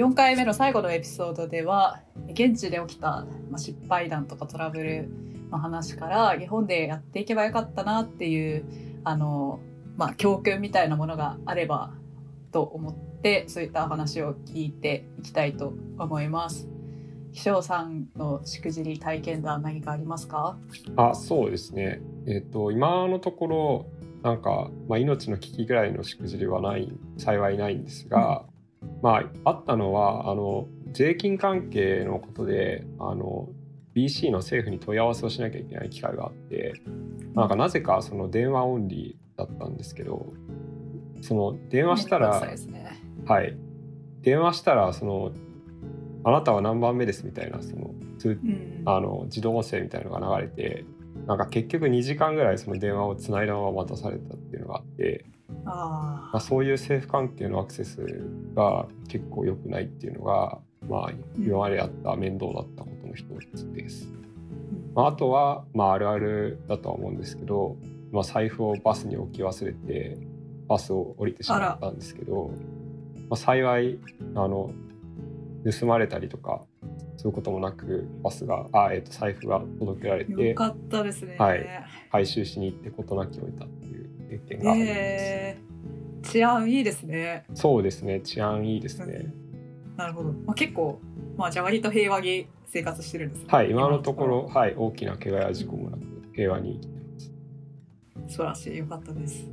4回目の最後のエピソードでは現地で起きた失敗談とかトラブルの話から日本でやっていけばよかったなっていうあの、まあ、教訓みたいなものがあればと思ってそういった話を聞いていきたいと思います。秘書さんのしくじり体験談何かありますか？あそうですね、えーと、今のところなんか、まあ、命の危機ぐらいのしくじりはない幸いないんですが、まああったのはあの税金関係のことであの BC の政府に問い合わせをしなきゃいけない機会があってなんかなぜかその電話オンリーだったんですけどその電話したら、ね、はい。電話したらそのあなたは何番目ですみたいなその、うん、あの自動音声みたいなのが流れてなんか結局2時間ぐらいその電話をつないだまま待たされたっていうのがあってあ、まあ、そういう政府関係のアクセスが結構良くないっていうのが、まあ、今まであった面倒だったことの一つです。まあ、あとは、まあ、あるあるだとは思うんですけど、まあ、財布をバスに置き忘れてバスを降りてしまったんですけど、まあ、幸いあの盗まれたりとかそういうこともなくバスがあ、えー、と財布が届けられてよかったですね、はい、回収しに行って事なきを得たっていう経験があります、えー、治安いいですね。そうですね。治安いいですね、うん、なるほど、まあ、結構まあじゃあ割と平和に生活してるんです、ね、はい今のところはい大きな怪我や事故もなく平和に生きてます。素晴らしい。よかったです。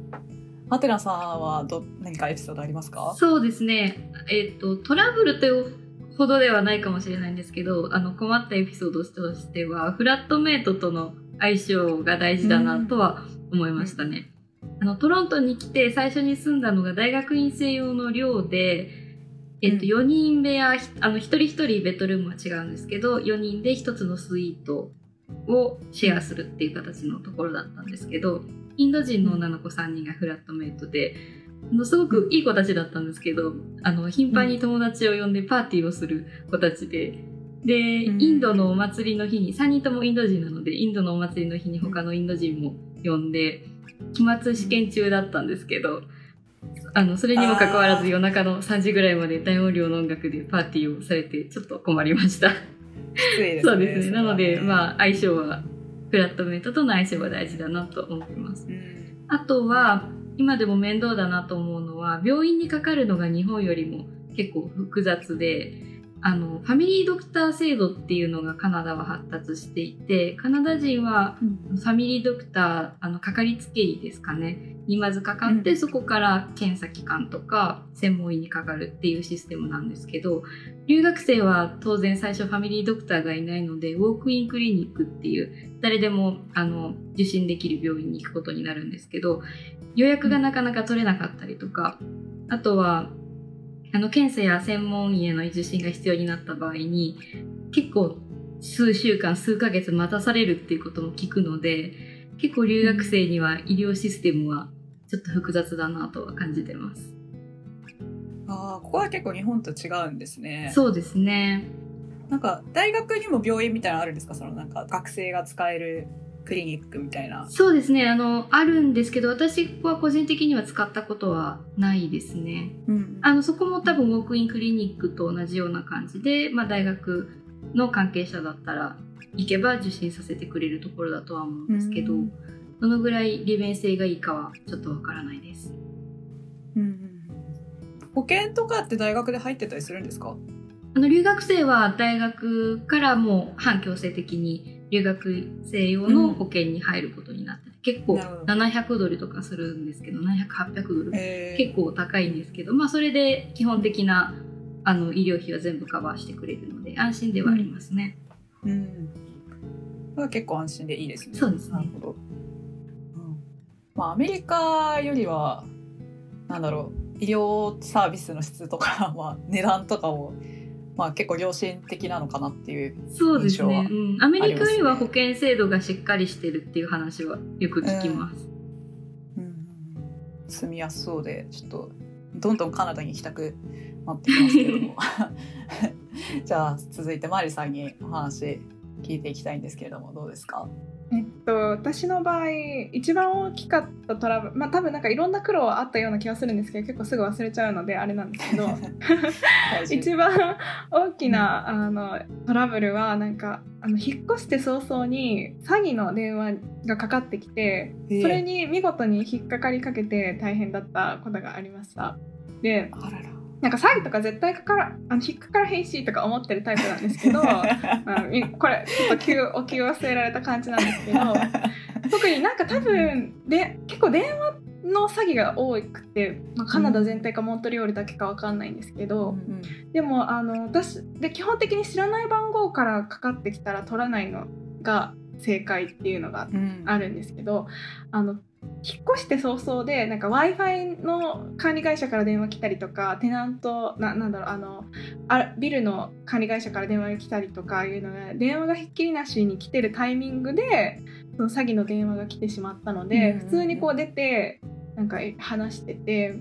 ハテナさんはど何かエピソードありますか？そうですね。えっ、ー、とトラブルというほどではないかもしれないんですけどあの困ったエピソードとしてはフラットメイトとの相性が大事だなとは思いましたね。あのトロントに来て最初に住んだのが大学院生用の寮で、えっと、4人部屋あの1人1人ベッドルームは違うんですけど4人で1つのスイートをシェアするっていう形のところだったんですけどインド人の女の子3人がフラットメイトでのすごくいい子たちだったんですけどあの頻繁に友達を呼んでパーティーをする子たちで。で、インドのお祭りの日に3人ともインド人なのでインドのお祭りの日に他のインド人も呼んで期末試験中だったんですけどあのそれにもかかわらず夜中の3時ぐらいまで大音量の音楽でパーティーをされてちょっと困りました。ね、そうですね。なのでまあ相性はフラットメイトとの相性は大事だなと思ってます。あとは今でも面倒だなと思うのは病院にかかるのが日本よりも結構複雑であのファミリードクター制度っていうのがカナダは発達していてカナダ人はファミリードクターあのかかりつけ医ですかね。にまずかかって、うん、そこから検査機関とか専門医にかかるっていうシステムなんですけど留学生は当然最初ファミリードクターがいないのでウォークインクリニックっていう誰でもあの受診できる病院に行くことになるんですけど予約がなかなか取れなかったりとかあとはあの検査や専門医への受診が必要になった場合に結構数週間数ヶ月待たされるっていうことも聞くので結構留学生には医療システムはちょっと複雑だなとは感じてます。ああここは結構日本と違うんですね。そうですね。なんか大学にも病院みたいなのあるんですか？そのなんか学生が使えるクリニックみたいな。そうですね。あのあるんですけど私は個人的には使ったことはないですね、うん、あのそこも多分ウォークインクリニックと同じような感じで、まあ、大学の関係者だったら行けば受診させてくれるところだとは思うんですけど、うん、どのぐらい利便性がいいかはちょっとわからないです、うん、保険とかって大学で入ってたりするんですか？あの留学生は大学からもう半強制的に留学生用の保険に入ることになってて、結構700ドルとかするんですけど700800ドル、結構高いんですけど、まあ、それで基本的なあの医療費は全部カバーしてくれるので安心ではありますね。うん、うん、結構安心でいいですね。そうです、ね、なるほど。うん。まあ、アメリカよりはなんだろう医療サービスの質とか、まあ、値段とかをまあ、結構良心的なのかなっていうそうですね、うん、アメリカよりは保険制度がしっかりしてるっていう話はよく聞きます、うん、うん、住みやすそうでちょっとどんどんカナダに行きたくなってきますけども。じゃあ続いてマリさんにお話聞いていきたいんですけれどもどうですか？えっと、私の場合一番大きかったトラブルまあ多分なんかいろんな苦労はあったような気がするんですけど結構すぐ忘れちゃうのであれなんですけど 一番大きな、うん、あのトラブルはなんかあの引っ越して早々に詐欺の電話がかかってきて、それに見事に引っかかりかけて大変だったことがありました。であららなんか詐欺とか絶対かからあの引っかからへんしとか思ってるタイプなんですけど あこれちょっと急お気を忘れられた感じなんですけど特になんか多分で結構電話の詐欺が多くて、まあ、カナダ全体かモントリオールだけか分かんないんですけど、うん、でもあの私で基本的に知らない番号からかかってきたら取らないのが正解っていうのがあるんですけど、うん、あの引っ越して早々でなんか w i f i の管理会社から電話来たりとかテナントななんだろうあのあビルの管理会社から電話が来たりとかいうのが電話がひっきりなしに来てるタイミングでその詐欺の電話が来てしまったので、普通にこう出てなんか話してて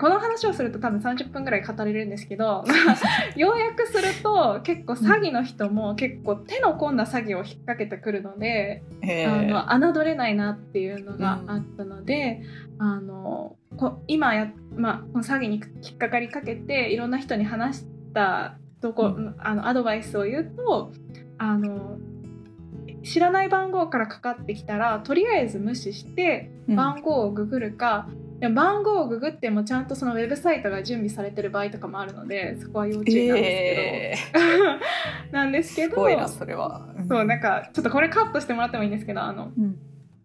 この話をすると多分30分ぐらい語れるんですけど 要約すると結構詐欺の人も結構手の込んだ詐欺を引っ掛けてくるので、あの侮れないなっていうのがあったので、うん、あのこ今や、まあ、詐欺に引っかかりかけていろんな人に話したとこ、うん、あのアドバイスを言うとあの知らない番号からかかってきたらとりあえず無視して番号をググるか、うんでも番号をググってもちゃんとそのウェブサイトが準備されてる場合とかもあるのでそこは要注意なんですけど、えー、なんですけどすごいなそれは、そうなんかちょっとこれカットしてもらってもいいんですけどあの、うん、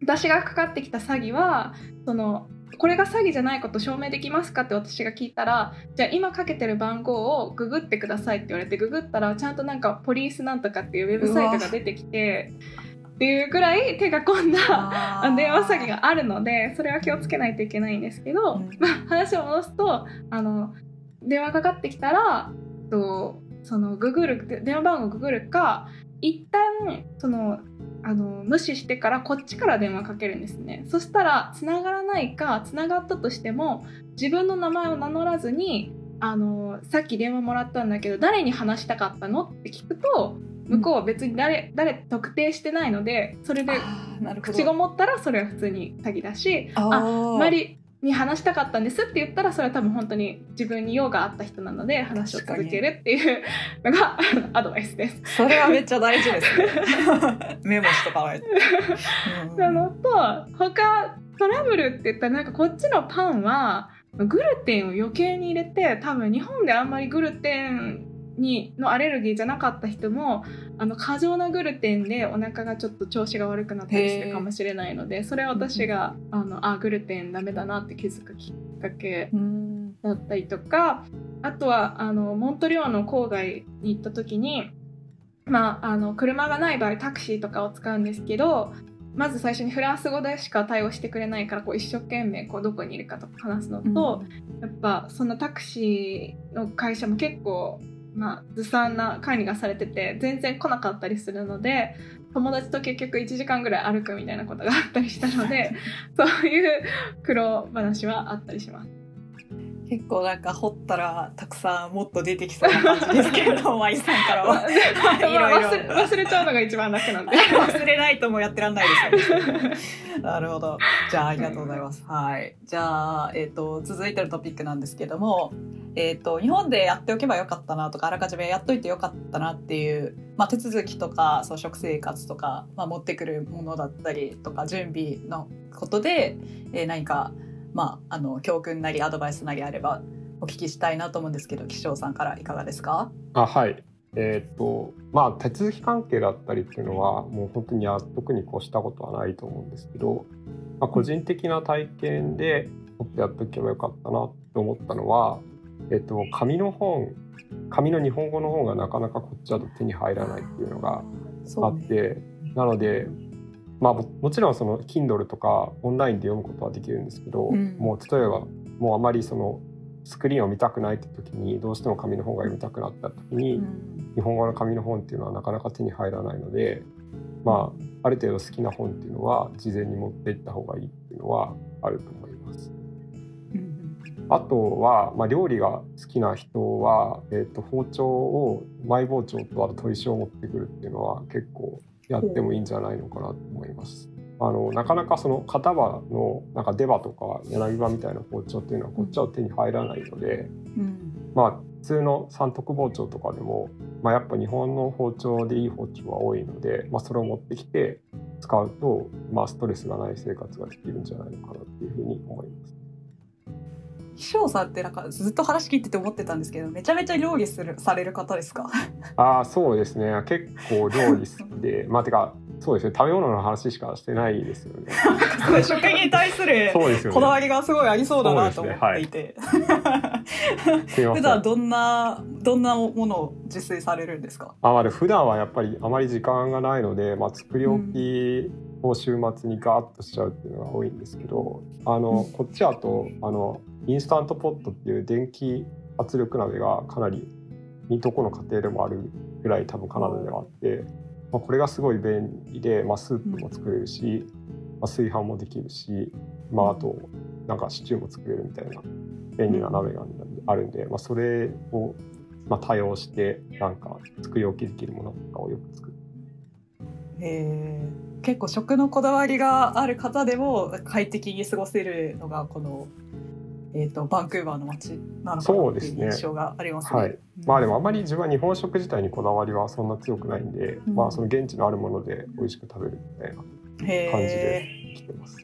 私がかかってきた詐欺はそのこれが詐欺じゃないこと証明できますかって私が聞いたらじゃあ今かけてる番号をググってくださいって言われてググったらちゃんとなんかポリースなんとかっていうウェブサイトが出てきてっていうぐらい手が込んだ 電話詐欺があるのでそれは気をつけないといけないんですけど、うん、まあ、話を戻すとあの電話かかってきたらとそのググる電話番号ググるか一旦そのあの無視してからこっちから電話かけるんですね。そしたら繋がらないか繋がったとしても自分の名前を名乗らずにあのさっき電話もらったんだけど誰に話したかったの？って聞くと向こうは別に誰誰特定してないのでそれで口ごもったらそれは普通に詐欺だしあマリに話したかったんですって言ったらそれは多分本当に自分に用があった人なので話を続けるっていうのがアドバイスです。それはめっちゃ大事ですね。メモしとかないと。なのと他トラブルって言ったらなんかこっちのパンはグルテンを余計に入れて多分日本であんまりグルテンにのアレルギーじゃなかった人もあの過剰なグルテンでお腹がちょっと調子が悪くなったりするかもしれないのでそれは私が、あのあグルテンダメだなって気づくきっかけだったりとかあとはあのモントリオーの郊外に行った時に、まあ、あの車がない場合タクシーとかを使うんですけどまず最初にフランス語でしか対応してくれないからこう一生懸命こうどこにいるかとか話すのと、うん、やっぱそのタクシーの会社も結構まあ、ずさんな管理がされてて全然来なかったりするので友達と結局1時間ぐらい歩くみたいなことがあったりしたので そういう苦労話はあったりします。結構なんか掘ったらたくさんもっと出てきそうな感じですけど、舞さんからは。いろいろ忘れ忘れちゃうのが一番楽なんで。忘れないともうやってらんないですよね。なるほど。じゃあありがとうございます。はい。じゃあ、えっ、ー、と、続いてるトピックなんですけども、え、ー、と、日本でやっておけばよかったなとか、あらかじめやっといてよかったなっていう、まあ、手続きとか、そう、食生活とか、まあ、持ってくるものだったりとか、準備のことで、えー、何か、まあ、あの教訓なりアドバイスなりあればお聞きしたいなと思うんですけど岸尾さんからいかがですか？あはい。えー、っとまあ手続き関係だったりっていうのはもう本当に特にこうしたことはないと思うんですけど、まあ、個人的な体験でやっておけばよかったなと思ったのは、えー、っと紙の本紙の日本語の本がなかなかこっちだと手に入らないっていうのがあって、ね、なのでまあ、もちろんその Kindle とかオンラインで読むことはできるんですけど、うん、もう例えばもうあまりそのスクリーンを見たくないって時にどうしても紙の本が読みたくなった時に、うん、日本語の紙の本っていうのはなかなか手に入らないので、まあ、ある程度好きな本っていうのは事前に持っていった方がいいっていうのはあると思います。うん、あとは、まあ、料理が好きな人は、えーと、包丁をマイ包丁とあと砥石を持ってくるっていうのは結構やってもいいんじゃないのかなと思います。あのなかなかその片刃のなんか出刃とか柳刃みたいな包丁っていうのはこっちは手に入らないので、うん、まあ普通の三徳包丁とかでも、まあ、やっぱ日本の包丁でいい包丁は多いので、まあ、それを持ってきて使うと、まあ、ストレスがない生活ができるんじゃないのかなっていうふうに思います。秘書さんってなんかずっと話聞いてて思ってたんですけどめちゃめちゃ料理するされる方ですか？ああそうですね。結構料理好きで まあてかそうですね。食べ物の話しかしてないですよね。食に対するこだわりがすごいありそうだなと思っていて。普段どんなどんなものを自炊されるんですか？あまあ普段はやっぱりあまり時間がないので、まあ作り置きを週末にガーッとしちゃうっていうのが多いんですけど、あの、こっちだとあのインスタントポットっていう電気圧力鍋がかなりいいとこの家庭でもあるぐらい多分カナダではあって。まあ、これがすごい便利で、まあ、スープも作れるし、まあ、炊飯もできるし、まあ、あとなんかシチューも作れるみたいな便利な鍋があるんで、まあ、それをまあ多用してなんか作り置きできるものとかをよく作る。えー、結構食のこだわりがある方でも快適に過ごせるのがこのえーと、バンクーバーの街なのかなっていう印象がありますね。すねはい、まあでもあまり自分は日本食自体にこだわりはそんな強くないんで、うん、まあその現地のあるもので美味しく食べるみたいな感じで来てます。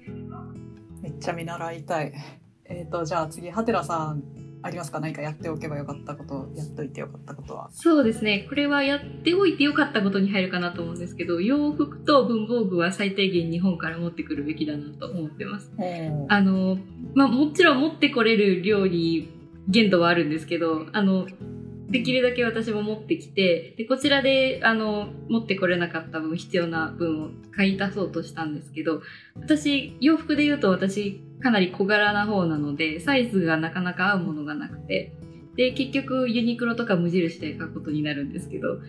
めっちゃ見習いたい。えっ、ー、とじゃあ次ハテラさんありますか？何かやっておけばよかったことやっといてよかったことは。そうですね。これはやっておいてよかったことに入るかなと思うんですけど洋服と文房具は最低限日本から持ってくるべきだなと思ってます。あの、まあ、もちろん持ってこれる料理限度はあるんですけどあのできるだけ私も持ってきてでこちらであの持ってこれなかった分必要な分を買い足そうとしたんですけど私洋服で言うと私かなり小柄な方なのでサイズがなかなか合うものがなくてで結局ユニクロとか無印で買うことになるんですけど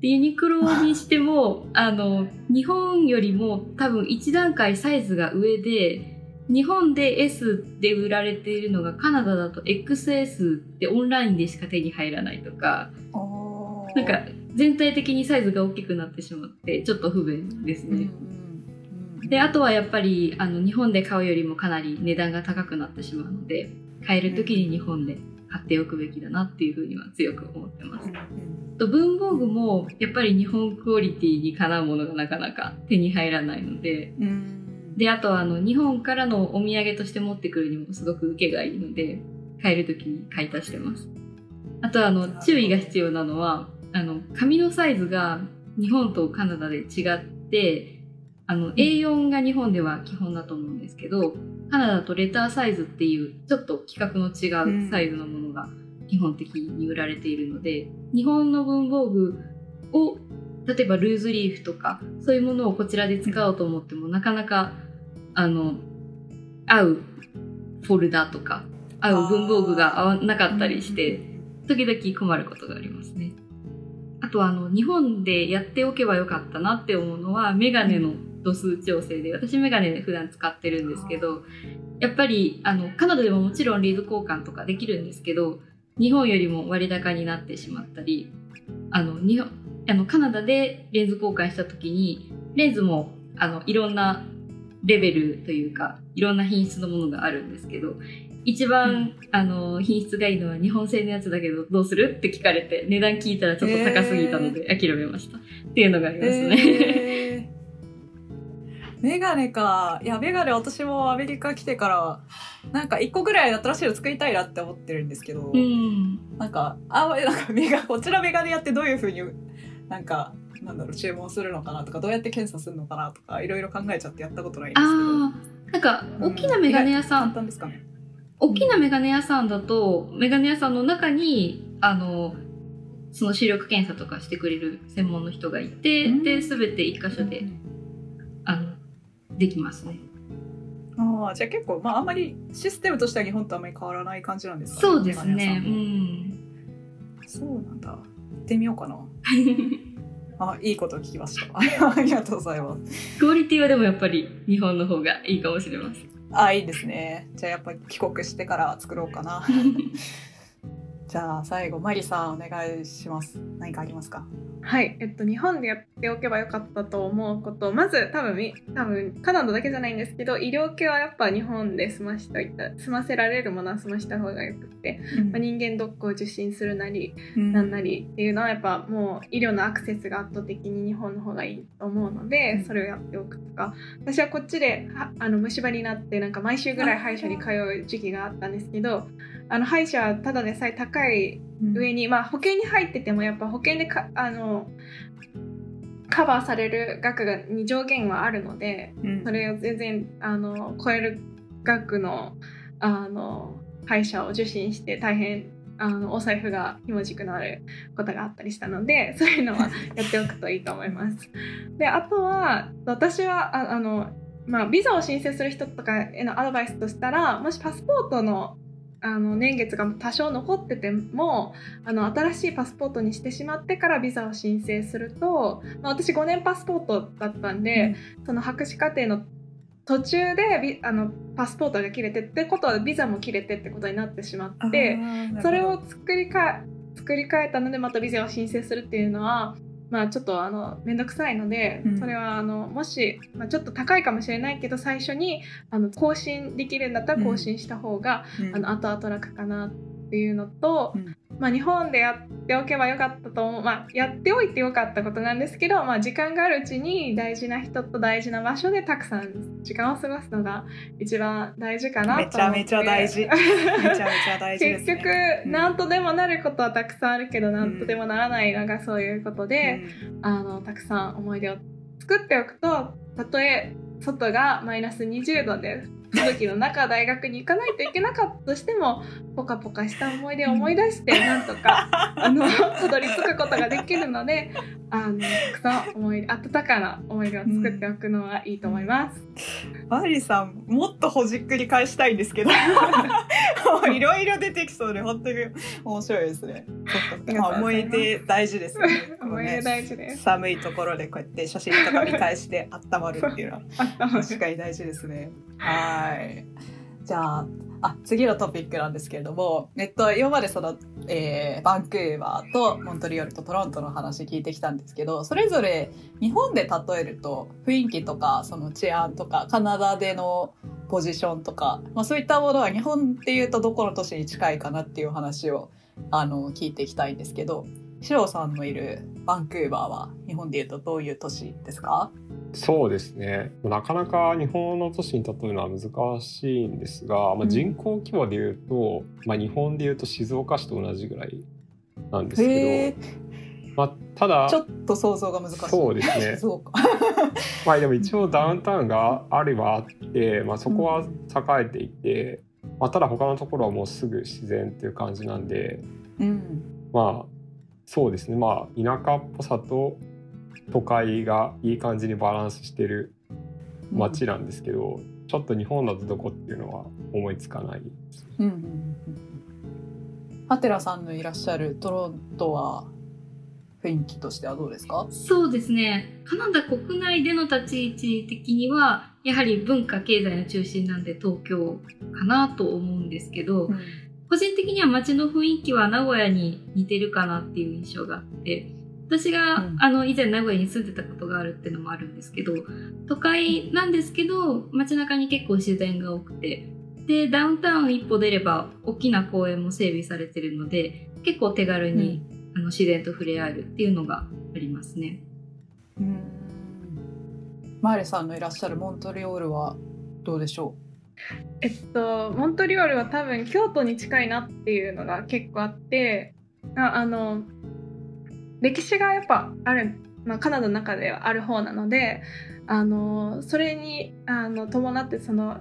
でユニクロにしてもあの日本よりも多分1段階サイズが上で日本で S で売られているのがカナダだと XS ってオンラインでしか手に入らないとかなんか全体的にサイズが大きくなってしまってちょっと不便ですね。であとはやっぱりあの日本で買うよりもかなり値段が高くなってしまうので買える時に日本で買っておくべきだなっていうふうには強く思ってます。と文房具もやっぱり日本クオリティにかなうものがなかなか手に入らないので。であとはあの日本からのお土産として持ってくるにもすごく受けがいいので買える時に買い足してます。あとはあの注意が必要なのはあの紙のサイズが日本とカナダで違ってあの A4 が日本では基本だと思うんですけどカナダとレターサイズっていうちょっと規格の違うサイズのものが基本的に売られているので、日本の文房具を例えばルーズリーフとかそういうものをこちらで使おうと思ってもなかなかあの合うフォルダとか合う文房具が合わなかったりして時々困ることがありますね。あとはあの日本でやっておけばよかったなって思うのはメガネの度数調整で私メガネ普段使ってるんですけどやっぱりあのカナダでももちろんリーズ交換とかできるんですけど日本よりも割高になってしまったりあの日本あのカナダでレンズ交換した時にレンズもあのいろんなレベルというかいろんな品質のものがあるんですけど一番、うん、あの品質がいいのは日本製のやつだけどどうするって聞かれて値段聞いたらちょっと高すぎたので諦めました、えー、っていうのがありますね。えー、メガネか。いやメガネ私もアメリカ来てからなんか1個ぐらい新しいの作りたいなって思ってるんですけど、うん、なんかあなんかメガこちらメガネやってどういうふうになんかなんだろう注文するのかなとかどうやって検査するのかなとかいろいろ考えちゃってやったことないんですけどなんか大きなメガネ屋さん、うん、簡単ですかね大きなメガネ屋さんだと、メガネ屋さんの中にあのその視力検査とかしてくれる専門の人がいて、うん、で全て一箇所で、うん、あのできますね。ああじゃあ結構まああんまりシステムとしては日本とあんまり変わらない感じなんですかね。そうですね。うん。そうなんだ。行ってみようかな。あ、いいこと聞きました。ありがとうございます。クオリティはでもやっぱり日本の方がいいかもしれません。あ、いいですね。じゃあやっぱり帰国してから作ろうかな。じゃあ最後マリさんお願いします。何かありますか？はい、えっと、日本でやっておけばよかったと思うこと。まず多分多分カナダだけじゃないんですけど医療系はやっぱ日本で済ましといた済ませられるものは済ました方がよくて、うん、まあ、人間ドックを受診するなり、うん、なんなりっていうのはやっぱもう医療のアクセスが圧倒的に日本の方がいいと思うので、うん、それをやっておくとか。私はこっちであの虫歯になってなんか毎週ぐらい歯医者に通う時期があったんですけどあの歯医者はただでさえ高い上に、まあ、保険に入っててもやっぱ保険でかあのカバーされる額がに上限はあるので、うん、それを全然あの超える額のあの歯医者を受診して大変あのお財布がひもじくなることがあったりしたので そういうのはやっておくといいと思います。であとは私はああの、まあ、ビザを申請する人とかへのアドバイスとしたらもしパスポートのあの年月が多少残っててもあの新しいパスポートにしてしまってからビザを申請すると、まあ、私5年パスポートだったんで、うん、その博士課程の途中でビあのパスポートが切れてってことはビザも切れてってことになってしまってそれを作りか作り変えたのでまたビザを申請するっていうのはまあちょっとあの面倒くさいので、うん、それはあのもし、まあ、ちょっと高いかもしれないけど最初にあの更新できるんだったら更新した方が、うん、あの後々楽かなっていうのと、うん、まあ、日本でやっておけばよかったと思う、まあ、やっておいてよかったことなんですけど、まあ、時間があるうちに大事な人と大事な場所でたくさん時間を過ごすのが一番大事かなとめちゃめちゃ大事。めちゃめちゃ大事結局何とでもなることはたくさんあるけど何とでもならないのがそういうことで、うん、あのたくさん思い出を作っておくとたとえ外がマイナス20度で吹 雪の中大学に行かないといけなかったとしてもポカポカした思い出を思い出してなんとかあの たどり着くことができるのであのたくさん思い温かな思い出を作っておくのはいいと思います。マリさんもっとほじっくり返したいんですけど いろいろ出てきそうで本当に面白いですね。思い出大事ですよね。思い出大事です。寒いところでこうやって写真とか見返して温まるっていうのは 確かに大事ですね。はい。じゃああ次のトピックなんですけれども、えっと、今までその、えー、バンクーバーとモントリオールとトロントの話聞いてきたんですけどそれぞれ日本で例えると雰囲気とかその治安とかカナダでのポジションとか、まあ、そういったものは日本っていうとどこの都市に近いかなっていう話をあの聞いていきたいんですけどシロさんのいるバンクーバーは日本でいうとどういう都市ですか？そうですね。なかなか日本の都市に例えるのは難しいんですが、まあ、人口規模でいうと、うん、まあ、日本でいうと静岡市と同じぐらいなんですけど、まあ、ただちょっと想像が難しい。そうですね。まあでも一応ダウンタウンがあればあって、まあ、そこは栄えていて、うん、まあ、ただ他のところはもうすぐ自然っていう感じなんで、うん、まあそうですね。まあ田舎っぽさと都会がいい感じにバランスしてる街なんですけど、うん、ちょっと日本だとどこっていうのは思いつかないです。うんうんうん、ハテラさんのいらっしゃるトロントは雰囲気としてはどうですか？そうですね。カナダ国内での立ち位置的にはやはり文化経済の中心なんで東京かなと思うんですけど、うん個人的には街の雰囲気は名古屋に似てるかなっていう印象があって私が、うん、あの以前名古屋に住んでたことがあるっていうのもあるんですけど都会なんですけど街中に結構自然が多くて。でダウンタウン一歩出れば大きな公園も整備されてるので結構手軽に、うん、あの自然と触れ合えるっていうのがありますね。うん。マーレさんのいらっしゃるモントリオールはどうでしょう？えっとモントリオールは多分京都に近いなっていうのが結構あってあの歴史がやっぱある、まあ、カナダの中ではある方なのであのそれにあの伴ってその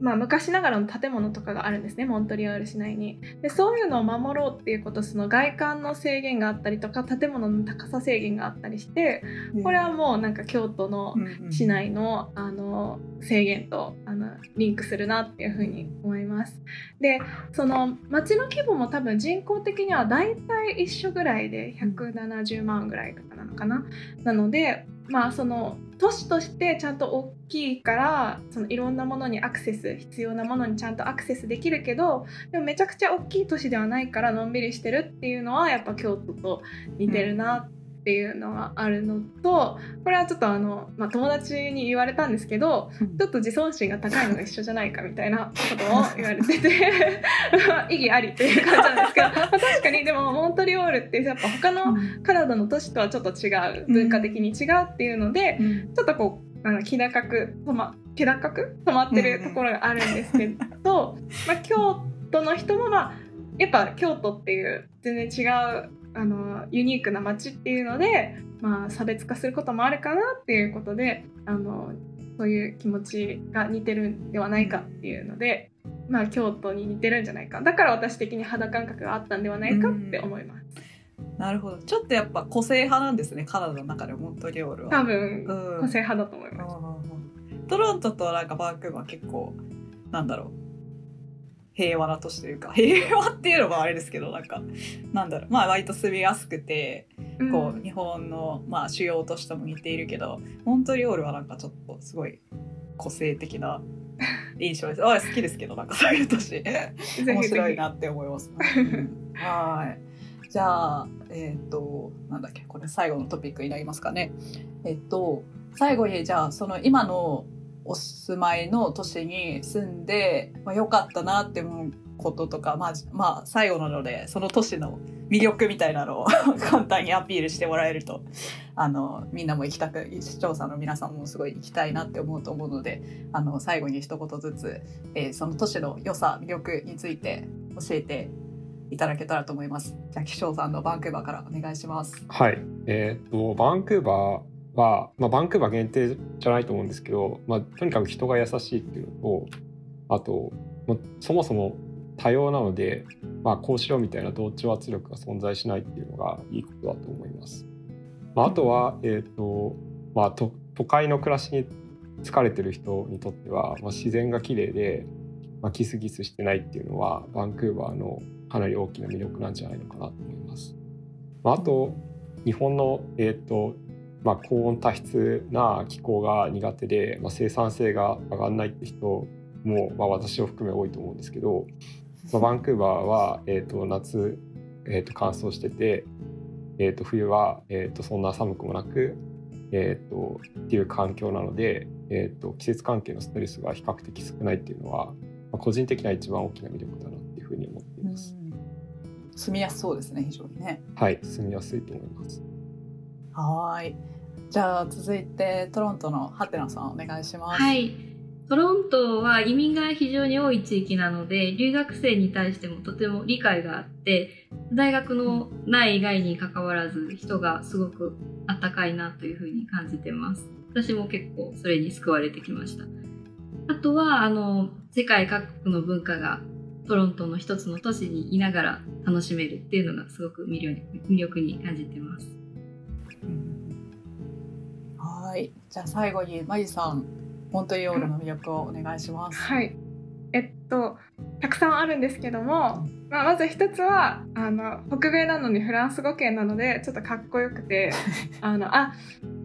まあ、昔ながらの建物とかがあるんですねモントリオール市内に。でそういうのを守ろうっていうことその外観の制限があったりとか建物の高さ制限があったりしてこれはもうなんか京都の市内のあの制限とあのリンクするなっていうふうに思います。でその町の規模も多分人口的には大体一緒ぐらいで170万ぐらいとかなのかな。なのでまあその都市としてちゃんと大きいからそのいろんなものにアクセス必要なものにちゃんとアクセスできるけどでもめちゃくちゃ大きい都市ではないからのんびりしてるっていうのはやっぱ京都と似てるなっっていうのがあるのとこれはちょっとあの、まあ、友達に言われたんですけどちょっと自尊心が高いのが一緒じゃないかみたいなことを言われてて 意義ありという感じなんですけど、まあ、確かにでもモントリオールってやっぱ他のカナダの都市とはちょっと違う文化的に違うっていうので、ちょっとこうあの気高く止ま気高く止まってるところがあるんですけど、まあ、京都の人もまあやっぱ京都っていう全然違うあのユニークな街っていうので、まあ、差別化することもあるかなっていうことであのそういう気持ちが似てるんではないかっていうので、まあ、京都に似てるんじゃないか。だから私的に肌感覚があったんではないかって思います。なるほど。ちょっとやっぱ個性派なんですね。カナダの中でモントリオールは。多分、個性派だと思います、トロントとなんかバンクーバー結構なんだろう平和な都市というか平和っていうのもあれですけどなんかなんだろう。まあ割と住みやすくて、こう日本の、まあ、主要都市とも似ているけどモントリオールはなんかちょっとすごい個性的な印象です。あ好きですけどなんかそういう都市。面白いなって思います、はい。じゃあえっ、ー、となんだっけこれ最後のトピックになりますかね。えっ、と最後にじゃあその今のお住まいの都市に住んで、まあ、よかったなって思うこととか、まあ、まあ、最後なので、その都市の魅力みたいなのを 簡単にアピールしてもらえると、あの、みんなも行きたく、視聴者の皆さんもすごい行きたいなって思うと思うので、あの、最後に一言ずつ、えー、その都市の良さ、魅力について教えていただけたらと思います。じゃあ、気象さんのバンクーバーからお願いします。はい。えー、っと、バンクーバー、は、まあ、バンクーバー限定じゃないと思うんですけど、まあ、とにかく人が優しいっていうのとあと、まあ、そもそも多様なので、まあ、こうしろみたいな同調圧力が存在しないっていうのがいいことだと思います。まあ、あとは、えーとまあ、都会の暮らしに疲れてる人にとっては、まあ、自然が綺麗で、まあ、ギスギスしてないっていうのはバンクーバーのかなり大きな魅力なんじゃないのかなと思います。まあ、あと日本の、えーとまあ、高温多湿な気候が苦手で、まあ、生産性が上がらないって人も、まあ、私を含め多いと思うんですけど、まあ、バンクーバーは、えーと、夏、えーと、乾燥してて、えーと、冬は、えー、とそんな寒くもなく、えー、とっていう環境なので、えー、と季節関係のストレスが比較的少ないっていうのは、まあ、個人的な一番大きな魅力だなっていうふうに思っています。住みやすそうですね非常にね。はい住みやすいと思います。はい。じゃあ続いてトロントのハテナさんお願いします。はい。トロントは移民が非常に多い地域なので留学生に対してもとても理解があって大学の内外にかかわらず人がすごくあったかいなというふうに感じてます私も結構それに救われてきましたあとはあの世界各国の文化がトロントの一つの都市にいながら楽しめるっていうのがすごく魅力に感じてますじゃあ最後にマジさん、モントリオールの魅力をお願いします。はい。えっとたくさんあるんですけども、まあ、まず一つはあの北米なのにフランス語圏なのでちょっとかっこよくて あのあ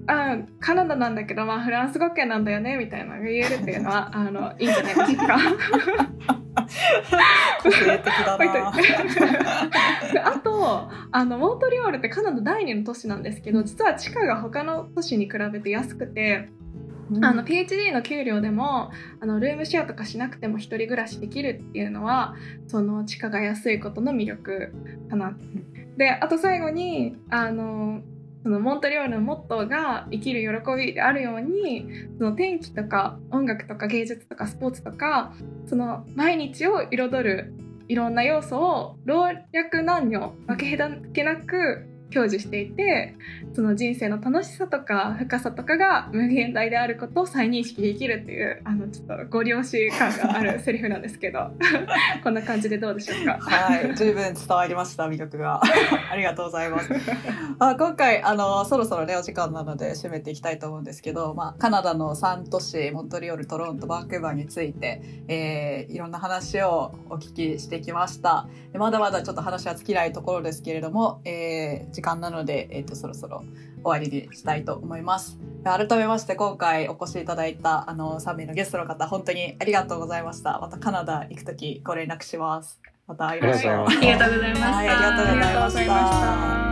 あカナダなんだけど、まあ、フランス語圏なんだよねみたいなのが言えるっていうのはあのいいんじゃないですか？個性的だな あとあのモントリオールってカナダ第2の都市なんですけど実は地価が他の都市に比べて安くて。あの PhD の給料でもあのルームシェアとかしなくても1人暮らしできるっていうのはその地価が安いことの魅力かな。であと最後にあのそのモントリオールのモットーが生きる喜びであるようにその天気とか音楽とか芸術とかスポーツとかその毎日を彩るいろんな要素を老若男女分け隔てなく享受していてその人生の楽しさとか深さとかが無限大であることを再認識できるっていうあのちょっとご了承感がある セリフなんですけど こんな感じでどうでしょうか？はい十分伝わりました魅力が。ありがとうございます。あ今回あのそろそろねお時間なので締めていきたいと思うんですけど、まあ、カナダの3都市モントリオールトロントバンクーバーについて、えー、いろんな話をお聞きしてきました。まだまだちょっと話は尽きないところですけれども、えー、時間なので、えーと、そろそろ終わりにしたいと思います。改めまして今回お越しいただいたあの3名のゲストの方本当にありがとうございました。またカナダ行く時ご連絡します。また会いましょう。ありがとうございました、はい、ありがとうございました